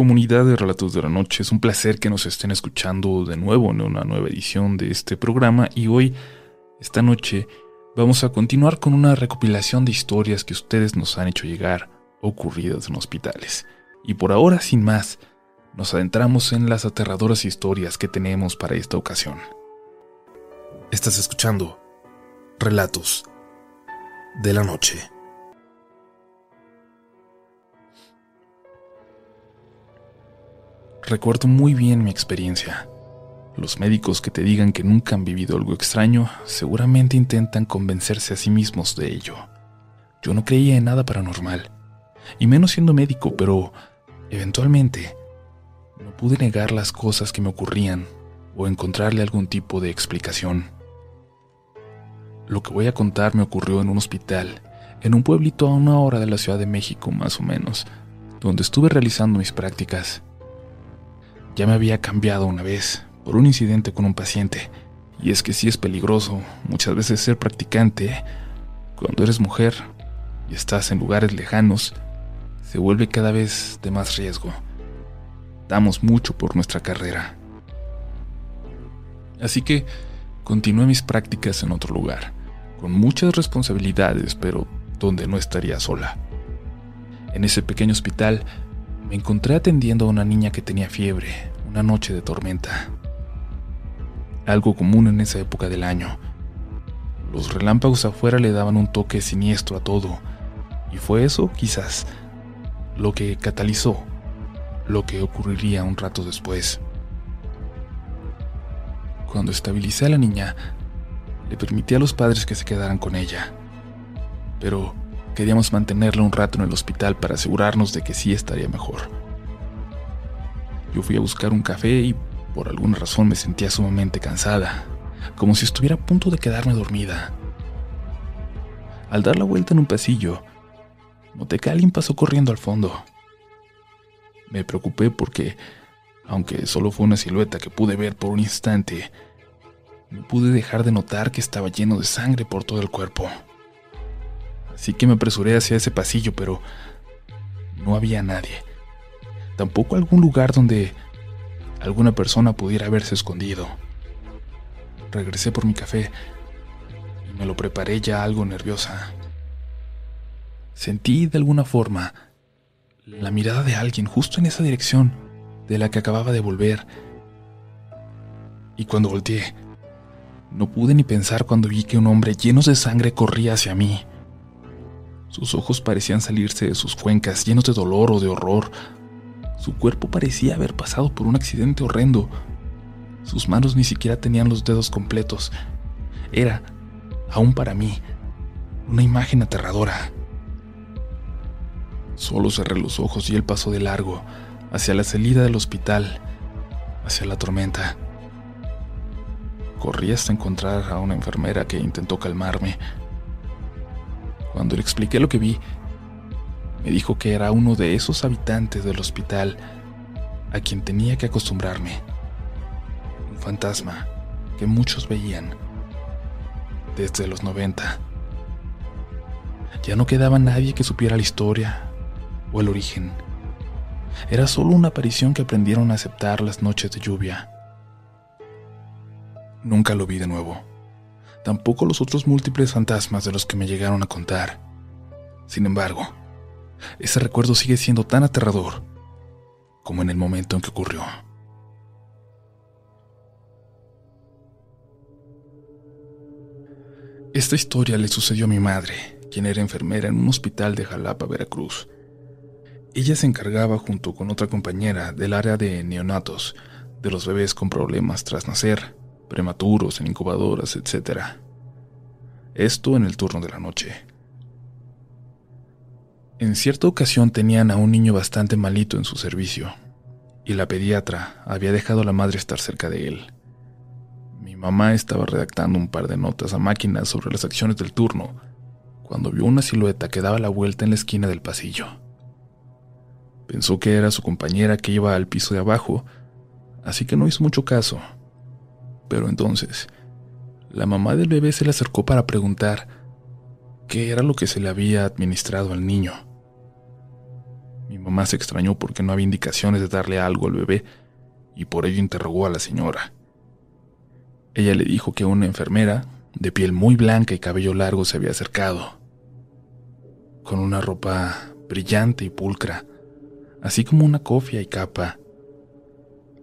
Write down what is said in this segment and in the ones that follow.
comunidad de Relatos de la Noche, es un placer que nos estén escuchando de nuevo en una nueva edición de este programa y hoy, esta noche, vamos a continuar con una recopilación de historias que ustedes nos han hecho llegar ocurridas en hospitales. Y por ahora, sin más, nos adentramos en las aterradoras historias que tenemos para esta ocasión. Estás escuchando Relatos de la Noche. Recuerdo muy bien mi experiencia. Los médicos que te digan que nunca han vivido algo extraño seguramente intentan convencerse a sí mismos de ello. Yo no creía en nada paranormal, y menos siendo médico, pero eventualmente no pude negar las cosas que me ocurrían o encontrarle algún tipo de explicación. Lo que voy a contar me ocurrió en un hospital, en un pueblito a una hora de la Ciudad de México más o menos, donde estuve realizando mis prácticas. Ya me había cambiado una vez por un incidente con un paciente. Y es que sí es peligroso muchas veces ser practicante. Cuando eres mujer y estás en lugares lejanos, se vuelve cada vez de más riesgo. Damos mucho por nuestra carrera. Así que continué mis prácticas en otro lugar, con muchas responsabilidades, pero donde no estaría sola. En ese pequeño hospital me encontré atendiendo a una niña que tenía fiebre, una noche de tormenta. Algo común en esa época del año. Los relámpagos afuera le daban un toque siniestro a todo, y fue eso, quizás, lo que catalizó lo que ocurriría un rato después. Cuando estabilicé a la niña, le permití a los padres que se quedaran con ella. Pero Queríamos mantenerla un rato en el hospital para asegurarnos de que sí estaría mejor. Yo fui a buscar un café y por alguna razón me sentía sumamente cansada, como si estuviera a punto de quedarme dormida. Al dar la vuelta en un pasillo, noté que alguien pasó corriendo al fondo. Me preocupé porque, aunque solo fue una silueta que pude ver por un instante, no pude dejar de notar que estaba lleno de sangre por todo el cuerpo así que me apresuré hacia ese pasillo, pero no había nadie. Tampoco algún lugar donde alguna persona pudiera haberse escondido. Regresé por mi café y me lo preparé ya algo nerviosa. Sentí de alguna forma la mirada de alguien justo en esa dirección de la que acababa de volver. Y cuando volteé, no pude ni pensar cuando vi que un hombre lleno de sangre corría hacia mí. Sus ojos parecían salirse de sus cuencas, llenos de dolor o de horror. Su cuerpo parecía haber pasado por un accidente horrendo. Sus manos ni siquiera tenían los dedos completos. Era, aún para mí, una imagen aterradora. Solo cerré los ojos y él pasó de largo, hacia la salida del hospital, hacia la tormenta. Corrí hasta encontrar a una enfermera que intentó calmarme, cuando le expliqué lo que vi, me dijo que era uno de esos habitantes del hospital a quien tenía que acostumbrarme. Un fantasma que muchos veían desde los 90. Ya no quedaba nadie que supiera la historia o el origen. Era solo una aparición que aprendieron a aceptar las noches de lluvia. Nunca lo vi de nuevo tampoco los otros múltiples fantasmas de los que me llegaron a contar. Sin embargo, ese recuerdo sigue siendo tan aterrador como en el momento en que ocurrió. Esta historia le sucedió a mi madre, quien era enfermera en un hospital de Jalapa, Veracruz. Ella se encargaba junto con otra compañera del área de neonatos, de los bebés con problemas tras nacer, prematuros, en incubadoras, etc. Esto en el turno de la noche. En cierta ocasión tenían a un niño bastante malito en su servicio, y la pediatra había dejado a la madre estar cerca de él. Mi mamá estaba redactando un par de notas a máquina sobre las acciones del turno, cuando vio una silueta que daba la vuelta en la esquina del pasillo. Pensó que era su compañera que iba al piso de abajo, así que no hizo mucho caso pero entonces, la mamá del bebé se le acercó para preguntar qué era lo que se le había administrado al niño. Mi mamá se extrañó porque no había indicaciones de darle algo al bebé y por ello interrogó a la señora. Ella le dijo que una enfermera, de piel muy blanca y cabello largo, se había acercado, con una ropa brillante y pulcra, así como una cofia y capa.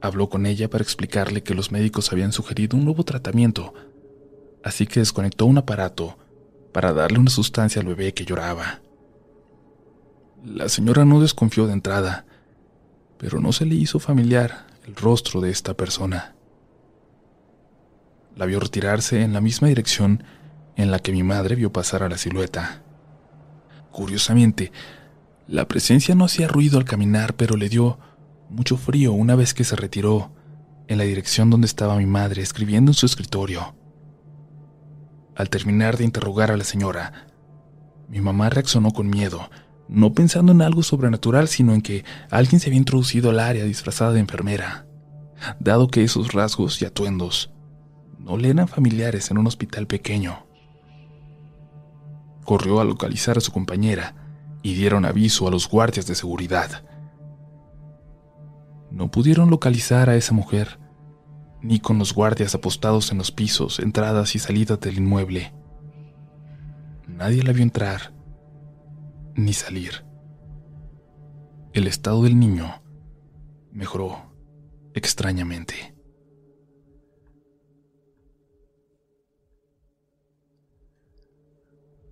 Habló con ella para explicarle que los médicos habían sugerido un nuevo tratamiento, así que desconectó un aparato para darle una sustancia al bebé que lloraba. La señora no desconfió de entrada, pero no se le hizo familiar el rostro de esta persona. La vio retirarse en la misma dirección en la que mi madre vio pasar a la silueta. Curiosamente, la presencia no hacía ruido al caminar, pero le dio mucho frío una vez que se retiró en la dirección donde estaba mi madre escribiendo en su escritorio. Al terminar de interrogar a la señora, mi mamá reaccionó con miedo, no pensando en algo sobrenatural, sino en que alguien se había introducido al área disfrazada de enfermera, dado que esos rasgos y atuendos no le eran familiares en un hospital pequeño. Corrió a localizar a su compañera y dieron aviso a los guardias de seguridad. No pudieron localizar a esa mujer, ni con los guardias apostados en los pisos, entradas y salidas del inmueble. Nadie la vio entrar ni salir. El estado del niño mejoró extrañamente.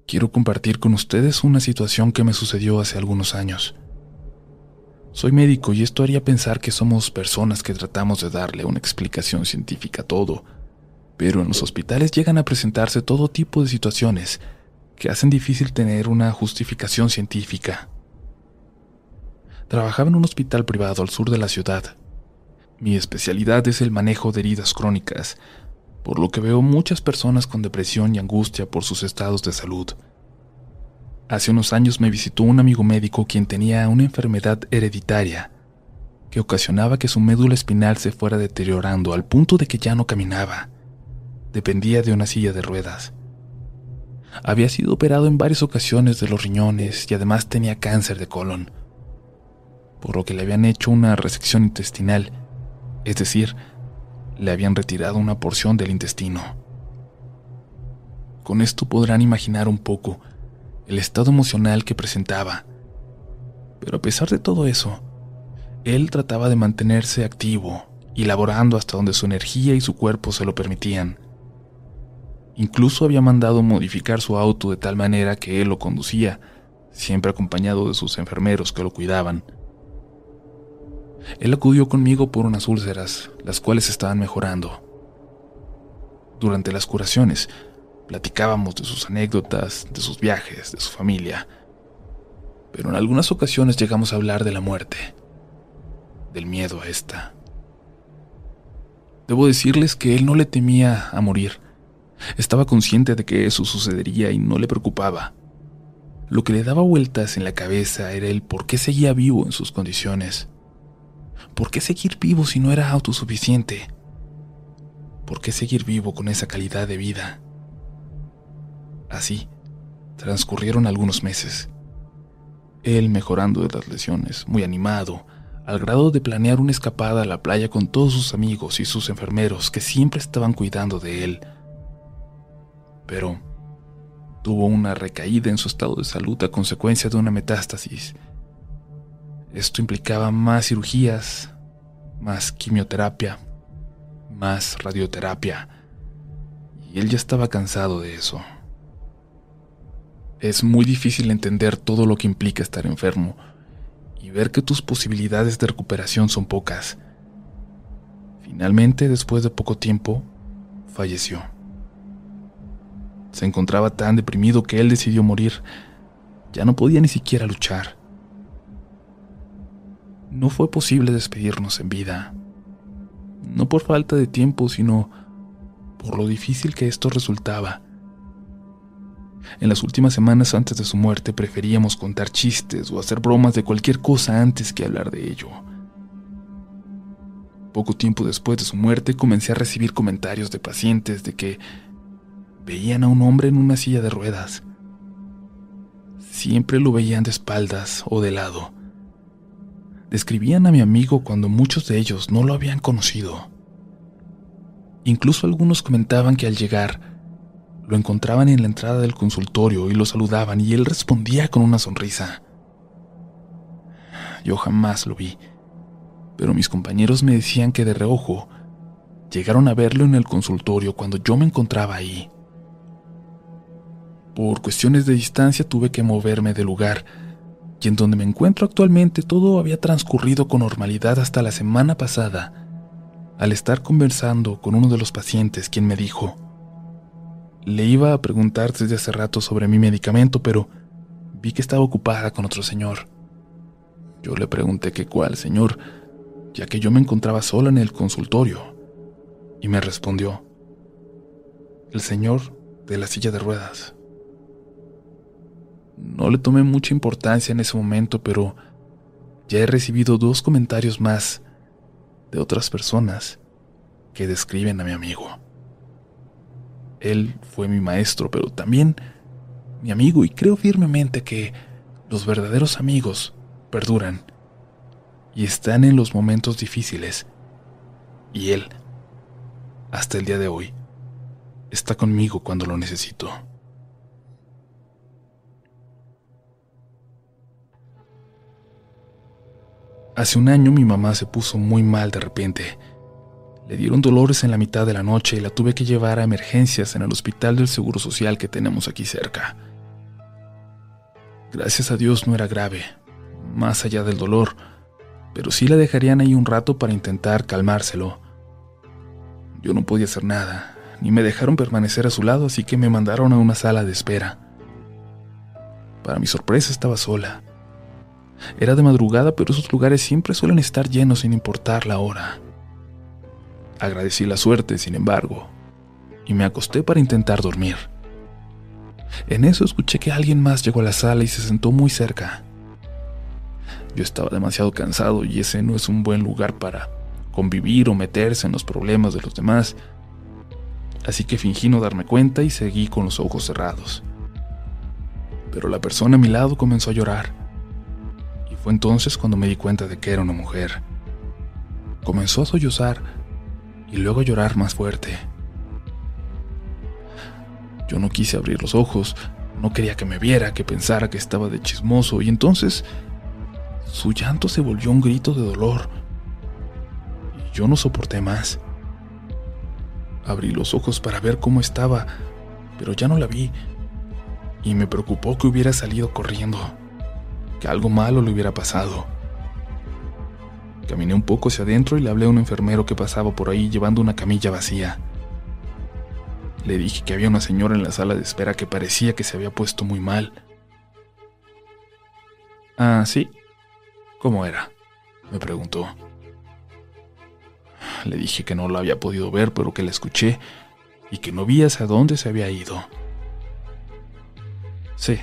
Quiero compartir con ustedes una situación que me sucedió hace algunos años. Soy médico y esto haría pensar que somos personas que tratamos de darle una explicación científica a todo, pero en los hospitales llegan a presentarse todo tipo de situaciones que hacen difícil tener una justificación científica. Trabajaba en un hospital privado al sur de la ciudad. Mi especialidad es el manejo de heridas crónicas, por lo que veo muchas personas con depresión y angustia por sus estados de salud. Hace unos años me visitó un amigo médico quien tenía una enfermedad hereditaria que ocasionaba que su médula espinal se fuera deteriorando al punto de que ya no caminaba. Dependía de una silla de ruedas. Había sido operado en varias ocasiones de los riñones y además tenía cáncer de colon, por lo que le habían hecho una resección intestinal, es decir, le habían retirado una porción del intestino. Con esto podrán imaginar un poco el estado emocional que presentaba. Pero a pesar de todo eso, él trataba de mantenerse activo y laborando hasta donde su energía y su cuerpo se lo permitían. Incluso había mandado modificar su auto de tal manera que él lo conducía, siempre acompañado de sus enfermeros que lo cuidaban. Él acudió conmigo por unas úlceras, las cuales estaban mejorando. Durante las curaciones, platicábamos de sus anécdotas, de sus viajes, de su familia. Pero en algunas ocasiones llegamos a hablar de la muerte, del miedo a esta. Debo decirles que él no le temía a morir, estaba consciente de que eso sucedería y no le preocupaba. Lo que le daba vueltas en la cabeza era el por qué seguía vivo en sus condiciones. ¿Por qué seguir vivo si no era autosuficiente? ¿Por qué seguir vivo con esa calidad de vida? Así, transcurrieron algunos meses. Él mejorando de las lesiones, muy animado, al grado de planear una escapada a la playa con todos sus amigos y sus enfermeros que siempre estaban cuidando de él pero tuvo una recaída en su estado de salud a consecuencia de una metástasis. Esto implicaba más cirugías, más quimioterapia, más radioterapia, y él ya estaba cansado de eso. Es muy difícil entender todo lo que implica estar enfermo y ver que tus posibilidades de recuperación son pocas. Finalmente, después de poco tiempo, falleció. Se encontraba tan deprimido que él decidió morir. Ya no podía ni siquiera luchar. No fue posible despedirnos en vida. No por falta de tiempo, sino por lo difícil que esto resultaba. En las últimas semanas antes de su muerte preferíamos contar chistes o hacer bromas de cualquier cosa antes que hablar de ello. Poco tiempo después de su muerte comencé a recibir comentarios de pacientes de que veían a un hombre en una silla de ruedas. Siempre lo veían de espaldas o de lado, describían a mi amigo cuando muchos de ellos no lo habían conocido. Incluso algunos comentaban que al llegar, lo encontraban en la entrada del consultorio y lo saludaban y él respondía con una sonrisa. Yo jamás lo vi, pero mis compañeros me decían que de reojo llegaron a verlo en el consultorio cuando yo me encontraba ahí. Por cuestiones de distancia tuve que moverme del lugar, y en donde me encuentro actualmente todo había transcurrido con normalidad hasta la semana pasada, al estar conversando con uno de los pacientes quien me dijo, le iba a preguntar desde hace rato sobre mi medicamento, pero vi que estaba ocupada con otro señor. Yo le pregunté que cuál, señor, ya que yo me encontraba sola en el consultorio, y me respondió, el señor de la silla de ruedas. No le tomé mucha importancia en ese momento, pero ya he recibido dos comentarios más de otras personas que describen a mi amigo. Él fue mi maestro, pero también mi amigo y creo firmemente que los verdaderos amigos perduran y están en los momentos difíciles. Y él, hasta el día de hoy, está conmigo cuando lo necesito. Hace un año mi mamá se puso muy mal de repente. Le dieron dolores en la mitad de la noche y la tuve que llevar a emergencias en el hospital del Seguro Social que tenemos aquí cerca. Gracias a Dios no era grave, más allá del dolor, pero sí la dejarían ahí un rato para intentar calmárselo. Yo no podía hacer nada, ni me dejaron permanecer a su lado, así que me mandaron a una sala de espera. Para mi sorpresa estaba sola. Era de madrugada, pero esos lugares siempre suelen estar llenos sin importar la hora. Agradecí la suerte, sin embargo, y me acosté para intentar dormir. En eso escuché que alguien más llegó a la sala y se sentó muy cerca. Yo estaba demasiado cansado y ese no es un buen lugar para convivir o meterse en los problemas de los demás, así que fingí no darme cuenta y seguí con los ojos cerrados. Pero la persona a mi lado comenzó a llorar fue entonces cuando me di cuenta de que era una mujer. Comenzó a sollozar y luego a llorar más fuerte. Yo no quise abrir los ojos, no quería que me viera, que pensara que estaba de chismoso, y entonces su llanto se volvió un grito de dolor. Y yo no soporté más. Abrí los ojos para ver cómo estaba, pero ya no la vi, y me preocupó que hubiera salido corriendo algo malo le hubiera pasado. Caminé un poco hacia adentro y le hablé a un enfermero que pasaba por ahí llevando una camilla vacía. Le dije que había una señora en la sala de espera que parecía que se había puesto muy mal. Ah, sí. ¿Cómo era? me preguntó. Le dije que no la había podido ver, pero que la escuché y que no vi hacia dónde se había ido. Sí,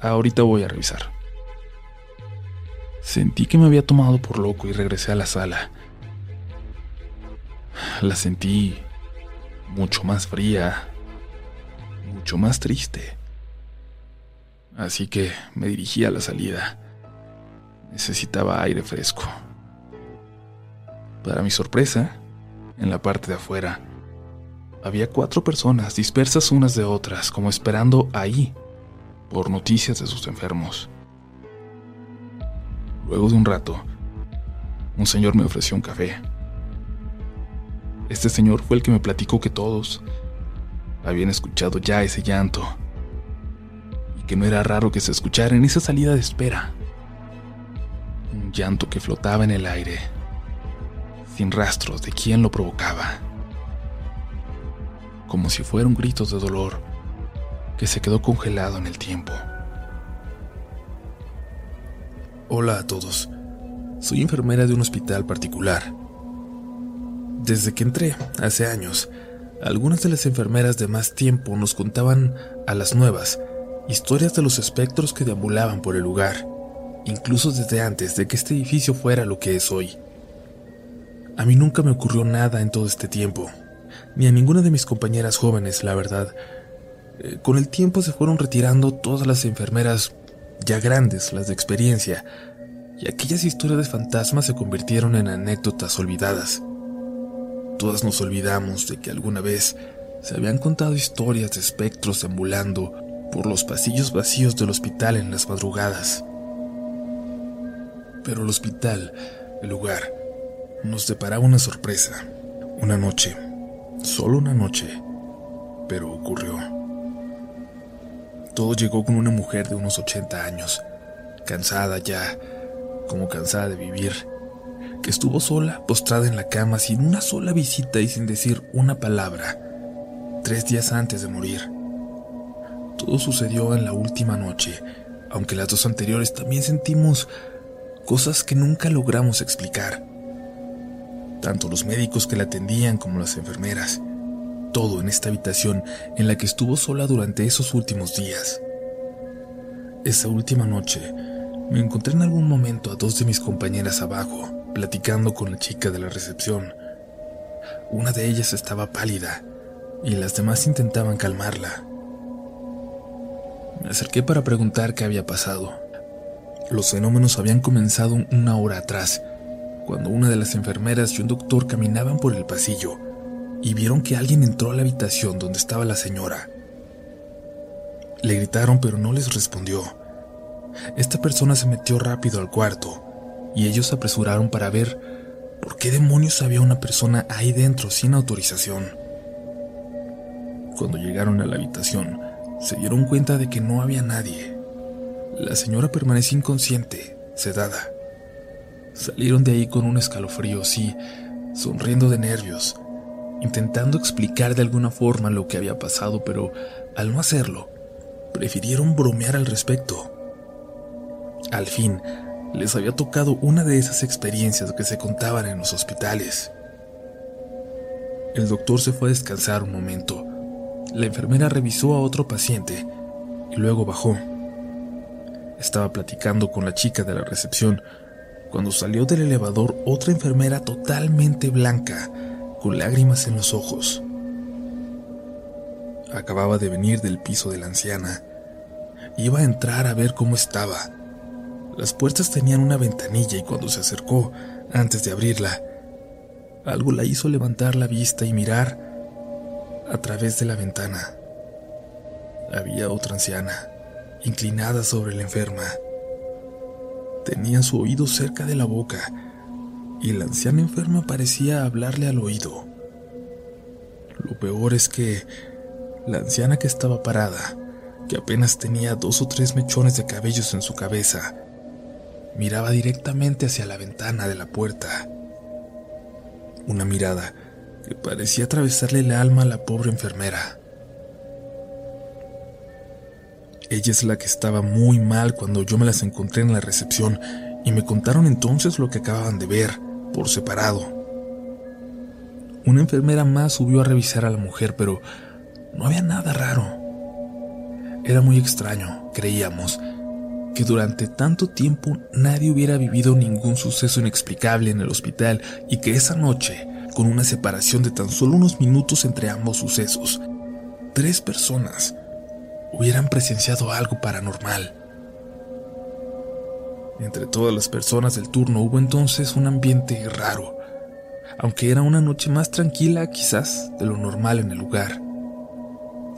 ahorita voy a revisar. Sentí que me había tomado por loco y regresé a la sala. La sentí mucho más fría, mucho más triste. Así que me dirigí a la salida. Necesitaba aire fresco. Para mi sorpresa, en la parte de afuera, había cuatro personas dispersas unas de otras, como esperando ahí por noticias de sus enfermos. Luego de un rato, un señor me ofreció un café. Este señor fue el que me platicó que todos habían escuchado ya ese llanto y que no era raro que se escuchara en esa salida de espera. Un llanto que flotaba en el aire, sin rastros de quién lo provocaba, como si fuera un grito de dolor que se quedó congelado en el tiempo. Hola a todos. Soy enfermera de un hospital particular. Desde que entré, hace años, algunas de las enfermeras de más tiempo nos contaban a las nuevas historias de los espectros que deambulaban por el lugar, incluso desde antes de que este edificio fuera lo que es hoy. A mí nunca me ocurrió nada en todo este tiempo, ni a ninguna de mis compañeras jóvenes, la verdad. Eh, con el tiempo se fueron retirando todas las enfermeras ya grandes, las de experiencia, y aquellas historias de fantasmas se convirtieron en anécdotas olvidadas. Todas nos olvidamos de que alguna vez se habían contado historias de espectros ambulando por los pasillos vacíos del hospital en las madrugadas. Pero el hospital, el lugar, nos deparaba una sorpresa. Una noche, solo una noche, pero ocurrió. Todo llegó con una mujer de unos 80 años, cansada ya, como cansada de vivir, que estuvo sola, postrada en la cama sin una sola visita y sin decir una palabra, tres días antes de morir. Todo sucedió en la última noche, aunque las dos anteriores también sentimos cosas que nunca logramos explicar. Tanto los médicos que la atendían como las enfermeras. Todo en esta habitación en la que estuvo sola durante esos últimos días. Esa última noche me encontré en algún momento a dos de mis compañeras abajo, platicando con la chica de la recepción. Una de ellas estaba pálida y las demás intentaban calmarla. Me acerqué para preguntar qué había pasado. Los fenómenos habían comenzado una hora atrás, cuando una de las enfermeras y un doctor caminaban por el pasillo y vieron que alguien entró a la habitación donde estaba la señora. Le gritaron pero no les respondió. Esta persona se metió rápido al cuarto y ellos se apresuraron para ver por qué demonios había una persona ahí dentro sin autorización. Cuando llegaron a la habitación, se dieron cuenta de que no había nadie. La señora permanecía inconsciente, sedada. Salieron de ahí con un escalofrío, sí, sonriendo de nervios, intentando explicar de alguna forma lo que había pasado, pero al no hacerlo, prefirieron bromear al respecto. Al fin, les había tocado una de esas experiencias que se contaban en los hospitales. El doctor se fue a descansar un momento. La enfermera revisó a otro paciente y luego bajó. Estaba platicando con la chica de la recepción cuando salió del elevador otra enfermera totalmente blanca, con lágrimas en los ojos. Acababa de venir del piso de la anciana. Iba a entrar a ver cómo estaba. Las puertas tenían una ventanilla y cuando se acercó, antes de abrirla, algo la hizo levantar la vista y mirar a través de la ventana. Había otra anciana, inclinada sobre la enferma. Tenía su oído cerca de la boca y la anciana enferma parecía hablarle al oído. Lo peor es que la anciana que estaba parada, que apenas tenía dos o tres mechones de cabellos en su cabeza, miraba directamente hacia la ventana de la puerta. Una mirada que parecía atravesarle el alma a la pobre enfermera. Ella es la que estaba muy mal cuando yo me las encontré en la recepción y me contaron entonces lo que acababan de ver por separado. Una enfermera más subió a revisar a la mujer, pero no había nada raro. Era muy extraño, creíamos, que durante tanto tiempo nadie hubiera vivido ningún suceso inexplicable en el hospital y que esa noche, con una separación de tan solo unos minutos entre ambos sucesos, tres personas hubieran presenciado algo paranormal. Entre todas las personas del turno hubo entonces un ambiente raro, aunque era una noche más tranquila quizás de lo normal en el lugar.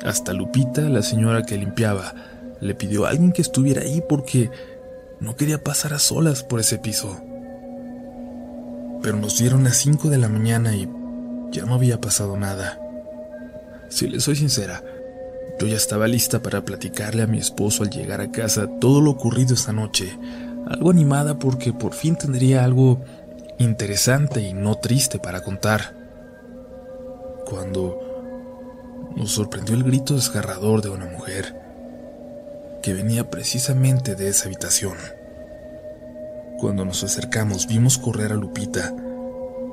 Hasta Lupita, la señora que limpiaba, le pidió a alguien que estuviera ahí porque no quería pasar a solas por ese piso. Pero nos dieron las 5 de la mañana y ya no había pasado nada. Si le soy sincera, yo ya estaba lista para platicarle a mi esposo al llegar a casa todo lo ocurrido esta noche, algo animada porque por fin tendría algo interesante y no triste para contar. Cuando nos sorprendió el grito desgarrador de una mujer que venía precisamente de esa habitación. Cuando nos acercamos vimos correr a Lupita,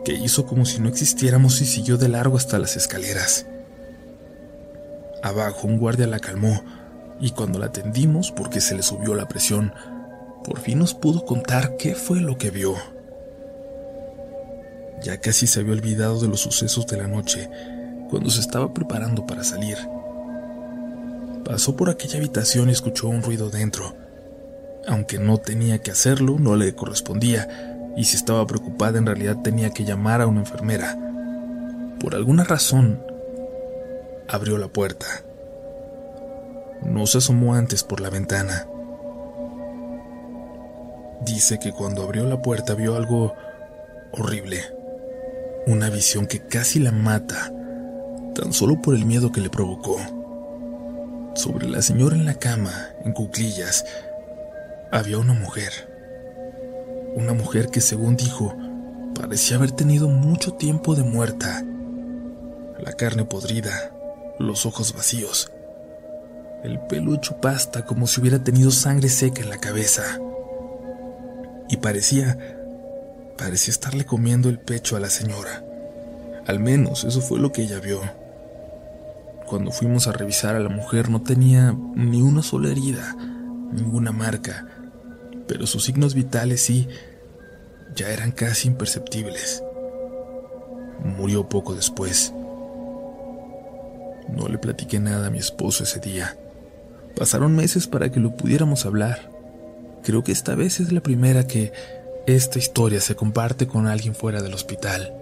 que hizo como si no existiéramos y siguió de largo hasta las escaleras. Abajo un guardia la calmó y cuando la atendimos porque se le subió la presión, por fin nos pudo contar qué fue lo que vio. Ya casi se había olvidado de los sucesos de la noche cuando se estaba preparando para salir. Pasó por aquella habitación y escuchó un ruido dentro. aunque no tenía que hacerlo, no le correspondía, y si estaba preocupada en realidad tenía que llamar a una enfermera. Por alguna razón, abrió la puerta. No se asomó antes por la ventana. Dice que cuando abrió la puerta vio algo horrible. Una visión que casi la mata, tan solo por el miedo que le provocó. Sobre la señora en la cama, en cuclillas, había una mujer. Una mujer que, según dijo, parecía haber tenido mucho tiempo de muerta. La carne podrida, los ojos vacíos, el pelo hecho pasta como si hubiera tenido sangre seca en la cabeza. Y parecía, parecía estarle comiendo el pecho a la señora. Al menos eso fue lo que ella vio. Cuando fuimos a revisar a la mujer no tenía ni una sola herida, ninguna marca, pero sus signos vitales sí, ya eran casi imperceptibles. Murió poco después. No le platiqué nada a mi esposo ese día. Pasaron meses para que lo pudiéramos hablar. Creo que esta vez es la primera que esta historia se comparte con alguien fuera del hospital.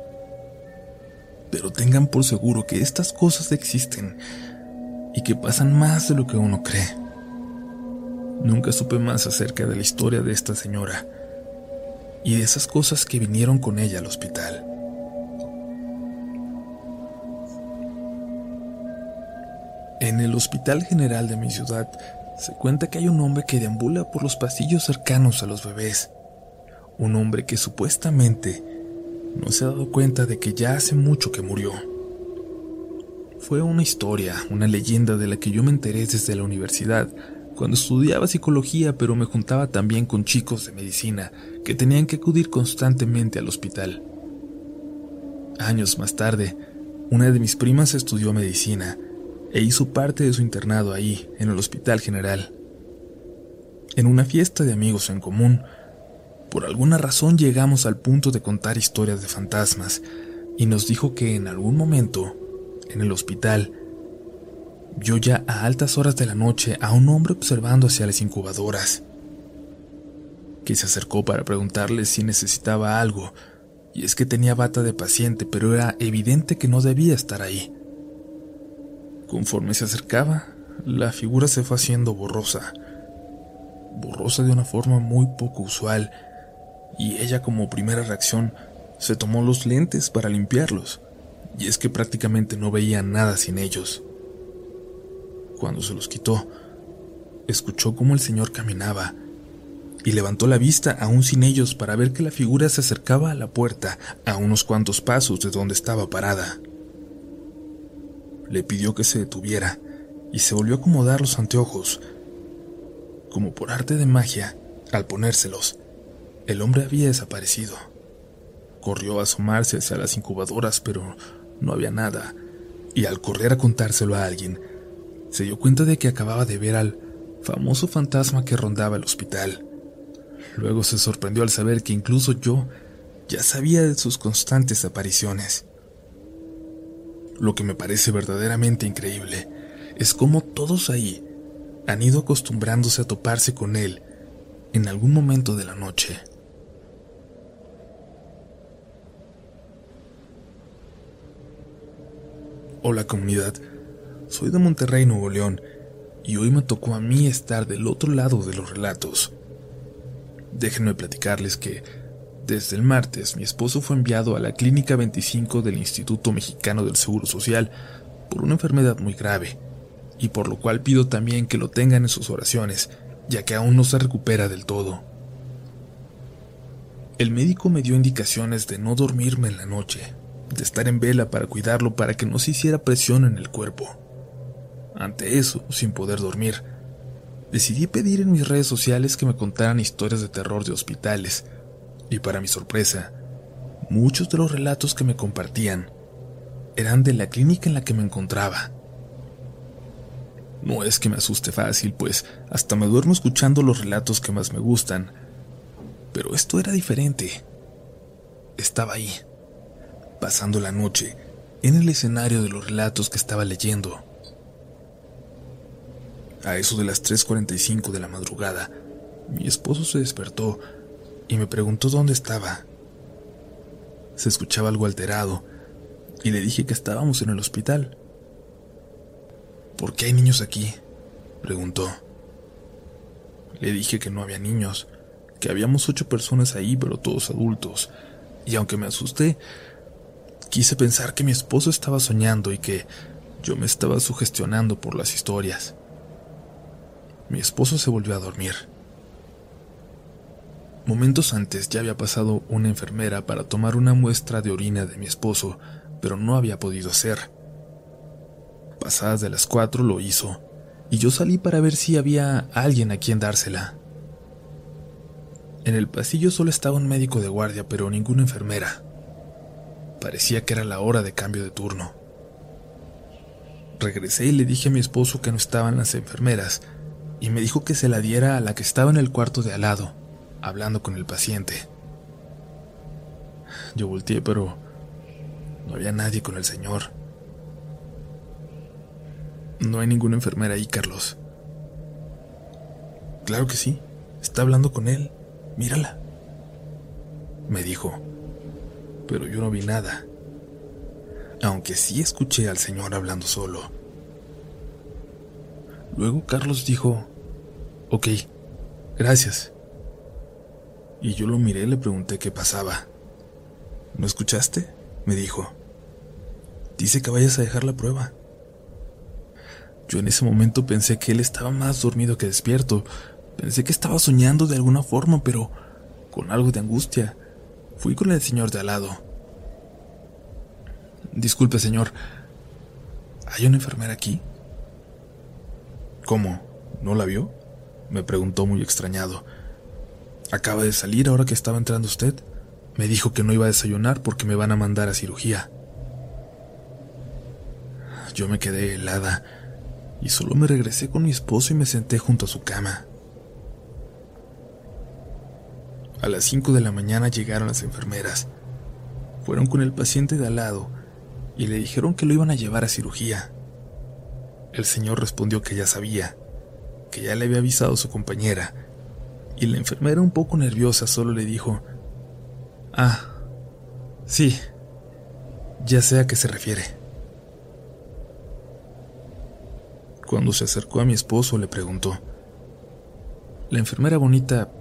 Pero tengan por seguro que estas cosas existen y que pasan más de lo que uno cree. Nunca supe más acerca de la historia de esta señora y de esas cosas que vinieron con ella al hospital. En el Hospital General de mi ciudad se cuenta que hay un hombre que deambula por los pasillos cercanos a los bebés. Un hombre que supuestamente no se ha dado cuenta de que ya hace mucho que murió. Fue una historia, una leyenda de la que yo me enteré desde la universidad, cuando estudiaba psicología, pero me juntaba también con chicos de medicina que tenían que acudir constantemente al hospital. Años más tarde, una de mis primas estudió medicina e hizo parte de su internado ahí, en el Hospital General. En una fiesta de amigos en común, por alguna razón llegamos al punto de contar historias de fantasmas y nos dijo que en algún momento, en el hospital, vio ya a altas horas de la noche a un hombre observando hacia las incubadoras, que se acercó para preguntarle si necesitaba algo, y es que tenía bata de paciente, pero era evidente que no debía estar ahí. Conforme se acercaba, la figura se fue haciendo borrosa, borrosa de una forma muy poco usual, y ella como primera reacción se tomó los lentes para limpiarlos, y es que prácticamente no veía nada sin ellos. Cuando se los quitó, escuchó cómo el señor caminaba, y levantó la vista aún sin ellos para ver que la figura se acercaba a la puerta a unos cuantos pasos de donde estaba parada le pidió que se detuviera y se volvió a acomodar los anteojos. Como por arte de magia, al ponérselos, el hombre había desaparecido. Corrió a asomarse hacia las incubadoras, pero no había nada, y al correr a contárselo a alguien, se dio cuenta de que acababa de ver al famoso fantasma que rondaba el hospital. Luego se sorprendió al saber que incluso yo ya sabía de sus constantes apariciones. Lo que me parece verdaderamente increíble es cómo todos ahí han ido acostumbrándose a toparse con él en algún momento de la noche. Hola comunidad, soy de Monterrey, Nuevo León, y hoy me tocó a mí estar del otro lado de los relatos. Déjenme platicarles que desde el martes, mi esposo fue enviado a la Clínica 25 del Instituto Mexicano del Seguro Social por una enfermedad muy grave, y por lo cual pido también que lo tengan en sus oraciones, ya que aún no se recupera del todo. El médico me dio indicaciones de no dormirme en la noche, de estar en vela para cuidarlo para que no se hiciera presión en el cuerpo. Ante eso, sin poder dormir, decidí pedir en mis redes sociales que me contaran historias de terror de hospitales, y para mi sorpresa, muchos de los relatos que me compartían eran de la clínica en la que me encontraba. No es que me asuste fácil, pues hasta me duermo escuchando los relatos que más me gustan, pero esto era diferente. Estaba ahí, pasando la noche, en el escenario de los relatos que estaba leyendo. A eso de las 3.45 de la madrugada, Mi esposo se despertó y me preguntó dónde estaba. Se escuchaba algo alterado y le dije que estábamos en el hospital. ¿Por qué hay niños aquí? preguntó. Le dije que no había niños, que habíamos ocho personas ahí, pero todos adultos, y aunque me asusté, quise pensar que mi esposo estaba soñando y que yo me estaba sugestionando por las historias. Mi esposo se volvió a dormir. Momentos antes ya había pasado una enfermera para tomar una muestra de orina de mi esposo, pero no había podido hacer. Pasadas de las cuatro lo hizo, y yo salí para ver si había alguien a quien dársela. En el pasillo solo estaba un médico de guardia, pero ninguna enfermera. Parecía que era la hora de cambio de turno. Regresé y le dije a mi esposo que no estaban las enfermeras, y me dijo que se la diera a la que estaba en el cuarto de al lado, hablando con el paciente. Yo volteé, pero no había nadie con el señor. No hay ninguna enfermera ahí, Carlos. Claro que sí. Está hablando con él. Mírala. Me dijo. Pero yo no vi nada. Aunque sí escuché al señor hablando solo. Luego Carlos dijo, Ok, gracias. Y yo lo miré y le pregunté qué pasaba. ¿No escuchaste? me dijo. Dice que vayas a dejar la prueba. Yo en ese momento pensé que él estaba más dormido que despierto. Pensé que estaba soñando de alguna forma, pero con algo de angustia. Fui con el señor de al lado. Disculpe, señor. ¿Hay una enfermera aquí? ¿Cómo? ¿No la vio? Me preguntó muy extrañado. Acaba de salir ahora que estaba entrando usted. Me dijo que no iba a desayunar porque me van a mandar a cirugía. Yo me quedé helada y solo me regresé con mi esposo y me senté junto a su cama. A las 5 de la mañana llegaron las enfermeras. Fueron con el paciente de al lado y le dijeron que lo iban a llevar a cirugía. El señor respondió que ya sabía, que ya le había avisado a su compañera, y la enfermera un poco nerviosa solo le dijo, Ah, sí, ya sé a qué se refiere. Cuando se acercó a mi esposo le preguntó, ¿La enfermera bonita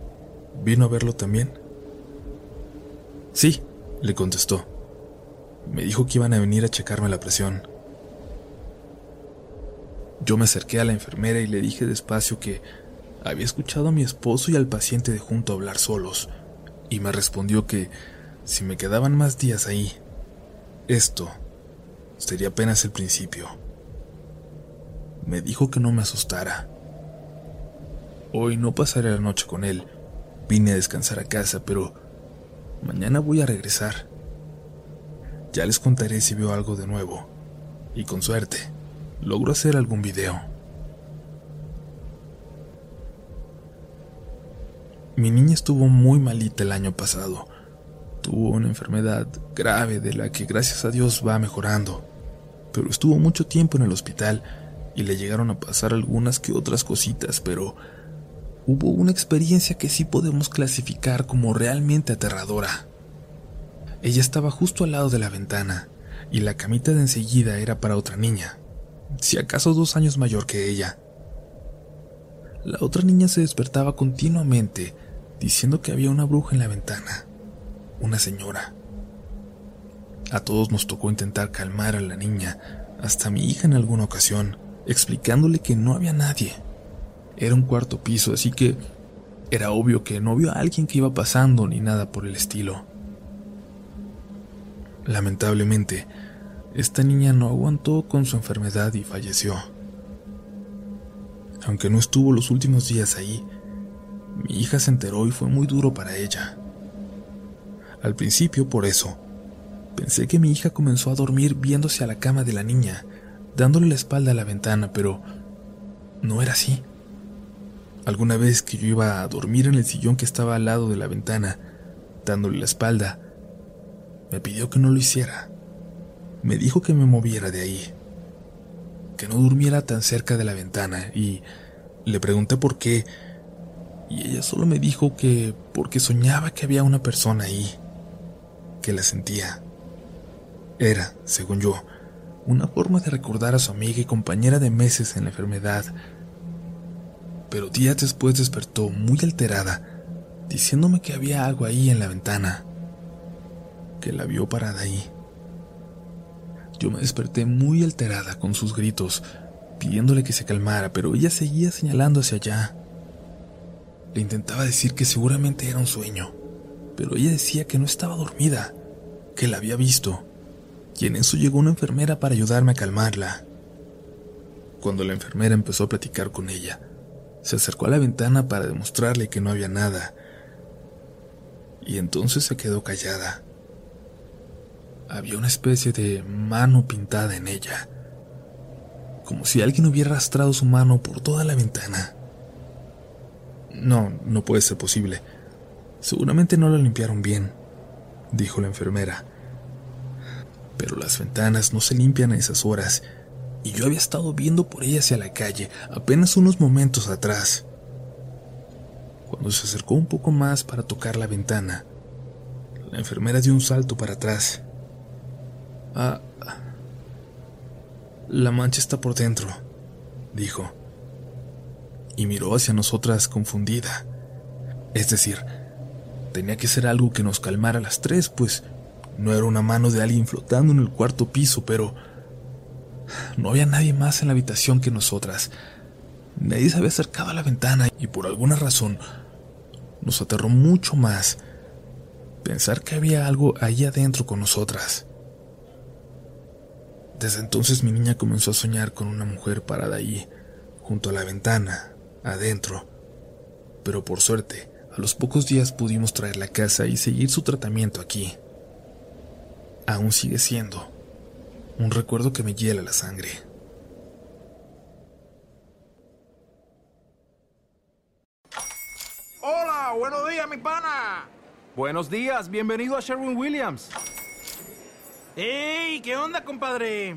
vino a verlo también? Sí, le contestó. Me dijo que iban a venir a checarme la presión. Yo me acerqué a la enfermera y le dije despacio que había escuchado a mi esposo y al paciente de junto hablar solos, y me respondió que si me quedaban más días ahí, esto sería apenas el principio me dijo que no me asustara. Hoy no pasaré la noche con él. Vine a descansar a casa, pero mañana voy a regresar. Ya les contaré si veo algo de nuevo. Y con suerte, logro hacer algún video. Mi niña estuvo muy malita el año pasado. Tuvo una enfermedad grave de la que gracias a Dios va mejorando, pero estuvo mucho tiempo en el hospital y le llegaron a pasar algunas que otras cositas, pero hubo una experiencia que sí podemos clasificar como realmente aterradora. Ella estaba justo al lado de la ventana, y la camita de enseguida era para otra niña, si acaso dos años mayor que ella. La otra niña se despertaba continuamente, diciendo que había una bruja en la ventana, una señora. A todos nos tocó intentar calmar a la niña, hasta mi hija en alguna ocasión, explicándole que no había nadie. Era un cuarto piso, así que era obvio que no vio a alguien que iba pasando ni nada por el estilo. Lamentablemente, esta niña no aguantó con su enfermedad y falleció. Aunque no estuvo los últimos días ahí, mi hija se enteró y fue muy duro para ella. Al principio, por eso, pensé que mi hija comenzó a dormir viéndose a la cama de la niña dándole la espalda a la ventana, pero no era así. Alguna vez que yo iba a dormir en el sillón que estaba al lado de la ventana, dándole la espalda, me pidió que no lo hiciera. Me dijo que me moviera de ahí, que no durmiera tan cerca de la ventana y le pregunté por qué y ella solo me dijo que porque soñaba que había una persona ahí, que la sentía. Era, según yo, una forma de recordar a su amiga y compañera de meses en la enfermedad. Pero días después despertó muy alterada, diciéndome que había algo ahí en la ventana, que la vio parada ahí. Yo me desperté muy alterada con sus gritos, pidiéndole que se calmara, pero ella seguía señalando hacia allá. Le intentaba decir que seguramente era un sueño, pero ella decía que no estaba dormida, que la había visto, y en eso llegó una enfermera para ayudarme a calmarla. Cuando la enfermera empezó a platicar con ella, se acercó a la ventana para demostrarle que no había nada, y entonces se quedó callada. Había una especie de mano pintada en ella, como si alguien hubiera arrastrado su mano por toda la ventana. No, no puede ser posible. Seguramente no la limpiaron bien, dijo la enfermera. Pero las ventanas no se limpian a esas horas, y yo había estado viendo por ella hacia la calle apenas unos momentos atrás. Cuando se acercó un poco más para tocar la ventana, la enfermera dio un salto para atrás. Ah, la mancha está por dentro, dijo y miró hacia nosotras confundida. Es decir, tenía que ser algo que nos calmara a las tres, pues no era una mano de alguien flotando en el cuarto piso, pero no había nadie más en la habitación que nosotras. Nadie se había acercado a la ventana y por alguna razón nos aterró mucho más pensar que había algo ahí adentro con nosotras. Desde entonces mi niña comenzó a soñar con una mujer parada ahí, junto a la ventana, adentro. Pero por suerte, a los pocos días pudimos traerla a casa y seguir su tratamiento aquí. Aún sigue siendo un recuerdo que me hiela la sangre. Hola, buenos días, mi pana. Buenos días, bienvenido a Sherwin Williams. ¡Ey! ¿Qué onda, compadre?